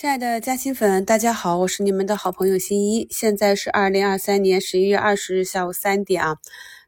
亲爱的嘉兴粉，大家好，我是你们的好朋友新一。现在是二零二三年十一月二十日下午三点啊。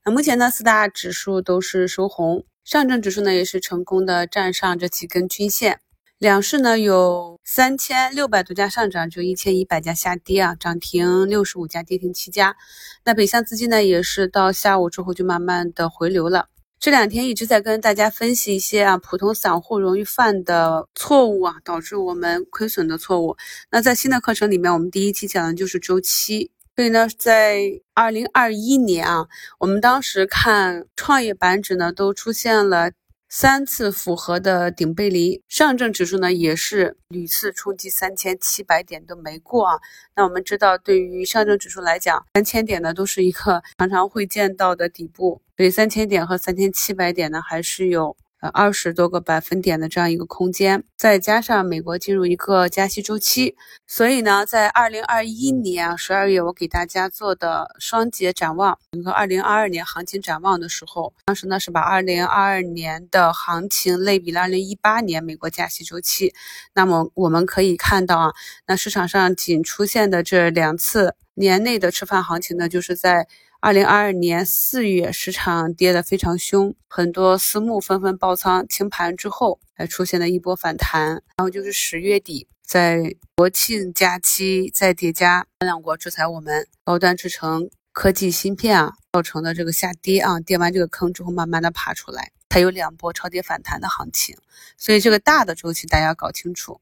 那目前呢，四大指数都是收红，上证指数呢也是成功的站上这几根均线。两市呢有三千六百多家上涨，就一千一百家下跌啊，涨停六十五家，跌停七家。那北向资金呢也是到下午之后就慢慢的回流了。这两天一直在跟大家分析一些啊普通散户容易犯的错误啊，导致我们亏损的错误。那在新的课程里面，我们第一期讲的就是周期。所以呢，在二零二一年啊，我们当时看创业板指呢都出现了。三次符合的顶背离，上证指数呢也是屡次冲击三千七百点都没过啊。那我们知道，对于上证指数来讲，三千点呢都是一个常常会见到的底部，所以三千点和三千七百点呢还是有。呃，二十多个百分点的这样一个空间，再加上美国进入一个加息周期，所以呢，在二零二一年十二月，我给大家做的双节展望，整个二零二二年行情展望的时候，当时呢是把二零二二年的行情类比了二零一八年美国加息周期。那么我们可以看到啊，那市场上仅出现的这两次年内的吃饭行情呢，就是在。二零二二年四月，市场跌得非常凶，很多私募纷纷爆仓清盘之后，还出现了一波反弹。然后就是十月底，在国庆假期再叠加两国制裁我们高端制程科技芯片啊，造成的这个下跌啊，跌完这个坑之后，慢慢的爬出来，才有两波超跌反弹的行情。所以这个大的周期大家要搞清楚。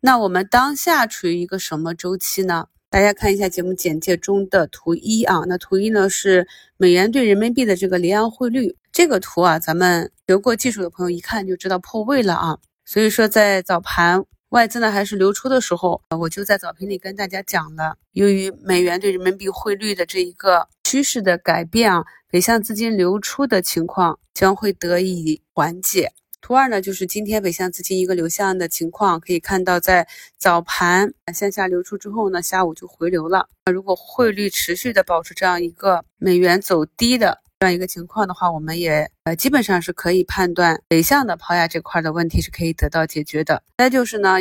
那我们当下处于一个什么周期呢？大家看一下节目简介中的图一啊，那图一呢是美元对人民币的这个离岸汇率。这个图啊，咱们学过技术的朋友一看就知道破位了啊。所以说在早盘外资呢还是流出的时候，我就在早评里跟大家讲了，由于美元对人民币汇率的这一个趋势的改变啊，北向资金流出的情况将会得以缓解。图二呢，就是今天北向资金一个流向的情况，可以看到在早盘向下流出之后呢，下午就回流了。如果汇率持续的保持这样一个美元走低的这样一个情况的话，我们也呃基本上是可以判断北向的抛压这块的问题是可以得到解决的。再就是呢，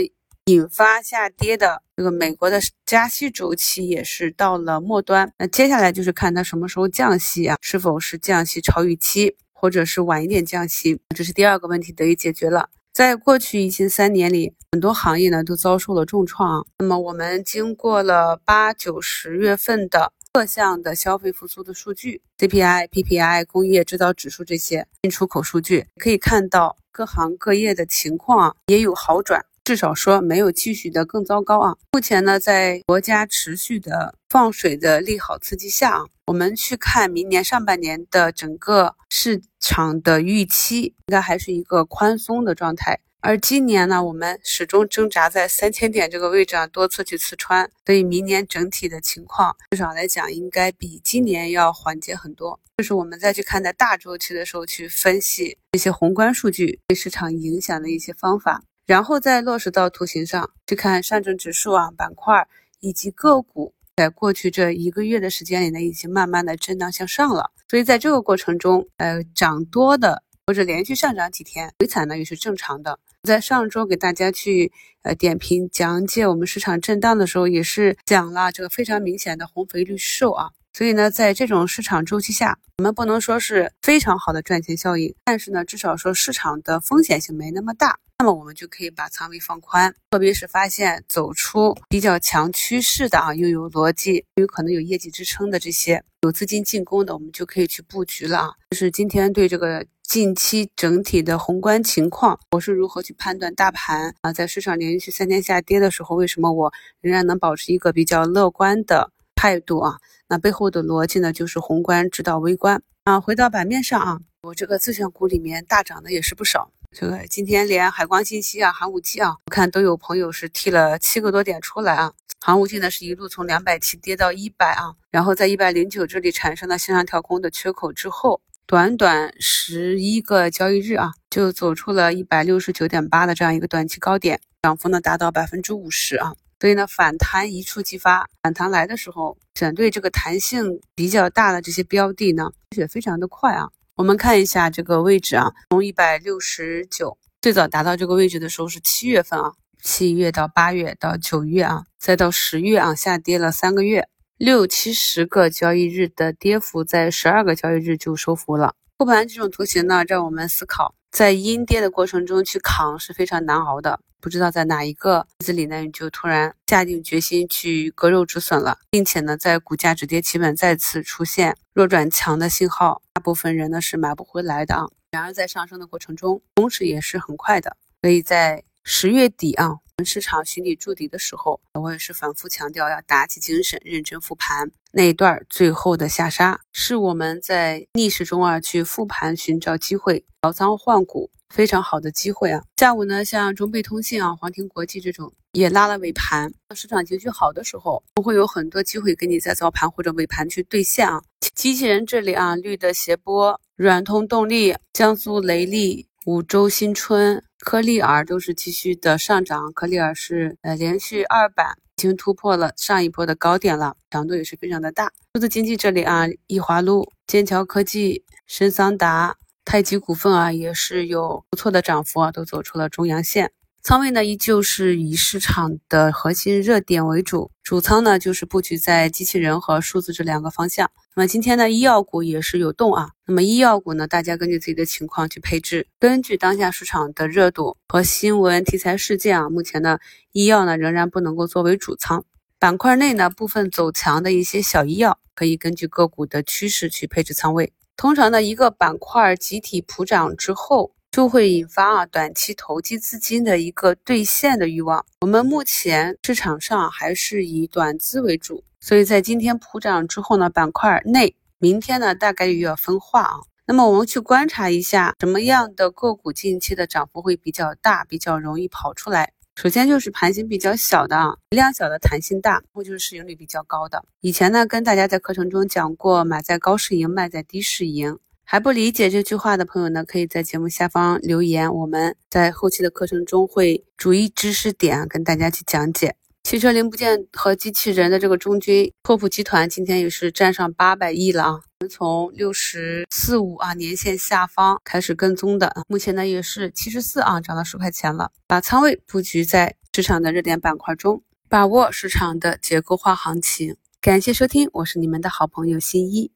引发下跌的这个美国的加息周期也是到了末端。那接下来就是看它什么时候降息啊，是否是降息超预期。或者是晚一点降息，这是第二个问题得以解决了。在过去疫情三年里，很多行业呢都遭受了重创。那么我们经过了八九十月份的各项的消费复苏的数据，CPI、PPI、工业制造指数这些进出口数据，可以看到各行各业的情况也有好转。至少说没有继续的更糟糕啊！目前呢，在国家持续的放水的利好刺激下啊，我们去看明年上半年的整个市场的预期，应该还是一个宽松的状态。而今年呢，我们始终挣扎在三千点这个位置啊，多次去刺穿，所以明年整体的情况，至少来讲，应该比今年要缓解很多。就是我们再去看待大周期的时候，去分析这些宏观数据对市场影响的一些方法。然后再落实到图形上去看上证指数啊板块以及个股，在过去这一个月的时间里呢，已经慢慢的震荡向上了。所以在这个过程中，呃，涨多的或者连续上涨几天回踩呢，也是正常的。在上周给大家去呃点评讲解我们市场震荡的时候，也是讲了这个非常明显的红肥绿瘦啊。所以呢，在这种市场周期下，我们不能说是非常好的赚钱效应，但是呢，至少说市场的风险性没那么大，那么我们就可以把仓位放宽。特别是发现走出比较强趋势的啊，又有逻辑，有可能有业绩支撑的这些有资金进攻的，我们就可以去布局了啊。这是今天对这个近期整体的宏观情况，我是如何去判断大盘啊，在市场连续三天下跌的时候，为什么我仍然能保持一个比较乐观的？态度啊，那背后的逻辑呢，就是宏观指导微观啊。回到版面上啊，我这个自选股里面大涨的也是不少。这个今天连海光信息啊、寒武纪啊，我看都有朋友是踢了七个多点出来啊。寒武纪呢是一路从两百七跌到一百啊，然后在一百零九这里产生了向上跳空的缺口之后，短短十一个交易日啊，就走出了一百六十九点八的这样一个短期高点，涨幅呢达到百分之五十啊。所以呢，反弹一触即发，反弹来的时候，选对这个弹性比较大的这些标的呢，也非常的快啊。我们看一下这个位置啊，从一百六十九最早达到这个位置的时候是七月份啊，七月到八月到九月啊，再到十月啊，下跌了三个月，六七十个交易日的跌幅，在十二个交易日就收复了。复盘这种图形呢，让我们思考，在阴跌的过程中去扛是非常难熬的。不知道在哪一个日子里呢，你就突然下定决心去割肉止损了，并且呢，在股价止跌企稳再次出现弱转强的信号，大部分人呢是买不回来的啊。然而在上升的过程中，同时也是很快的，所以在十月底啊。市场寻底筑底的时候，我也是反复强调要打起精神，认真复盘。那一段最后的下杀，是我们在逆势中啊去复盘寻找机会，调仓换股非常好的机会啊。下午呢，像中贝通信啊、皇庭国际这种也拉了尾盘。市场情绪好的时候，会有很多机会给你在早盘或者尾盘去兑现啊。机器人这里啊，绿的斜波、软通动力、江苏雷利。五洲新春、科利尔都是继续的上涨，科利尔是呃连续二板，已经突破了上一波的高点了，强度也是非常的大。数字经济这里啊，易华路、剑桥科技、深桑达、太极股份啊，也是有不错的涨幅啊，都走出了中阳线。仓位呢，依旧是以市场的核心热点为主，主仓呢就是布局在机器人和数字这两个方向。那么今天呢，医药股也是有动啊。那么医药股呢，大家根据自己的情况去配置，根据当下市场的热度和新闻题材事件啊，目前呢，医药呢仍然不能够作为主仓板块内呢，部分走强的一些小医药，可以根据个股的趋势去配置仓位。通常呢，一个板块集体普涨之后。就会引发啊短期投机资金的一个兑现的欲望。我们目前市场上还是以短资为主，所以在今天普涨之后呢，板块内明天呢大概率要分化啊。那么我们去观察一下什么样的个股近期的涨幅会比较大，比较容易跑出来。首先就是盘形比较小的啊，量小的弹性大，或就是市盈率比较高的。以前呢跟大家在课程中讲过，买在高市盈，卖在低市盈。还不理解这句话的朋友呢，可以在节目下方留言，我们在后期的课程中会逐一知识点跟大家去讲解。汽车零部件和机器人的这个中军拓普集团今天也是站上八百亿了啊！我们从六十四五啊年线下方开始跟踪的，目前呢也是七十四啊涨了十块钱了。把仓位布局在市场的热点板块中，把握市场的结构化行情。感谢收听，我是你们的好朋友新一。